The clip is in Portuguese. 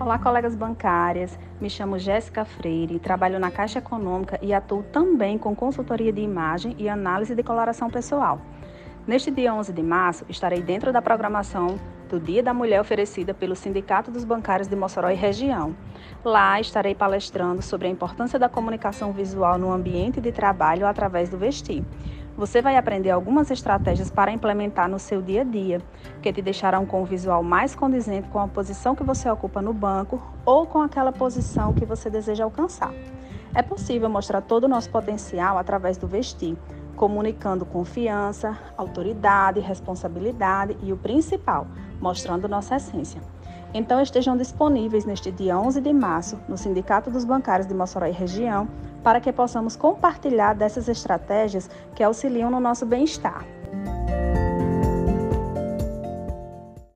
Olá, colegas bancárias. Me chamo Jéssica Freire, trabalho na Caixa Econômica e atuo também com consultoria de imagem e análise de coloração pessoal. Neste dia 11 de março, estarei dentro da programação do Dia da Mulher oferecida pelo Sindicato dos Bancários de Mossoró e Região. Lá estarei palestrando sobre a importância da comunicação visual no ambiente de trabalho através do vestir. Você vai aprender algumas estratégias para implementar no seu dia a dia, que te deixarão com um visual mais condizente com a posição que você ocupa no banco ou com aquela posição que você deseja alcançar. É possível mostrar todo o nosso potencial através do vestir, comunicando confiança, autoridade, responsabilidade e o principal, mostrando nossa essência. Então estejam disponíveis neste dia 11 de março no Sindicato dos Bancários de Mossoró e Região para que possamos compartilhar dessas estratégias que auxiliam no nosso bem-estar.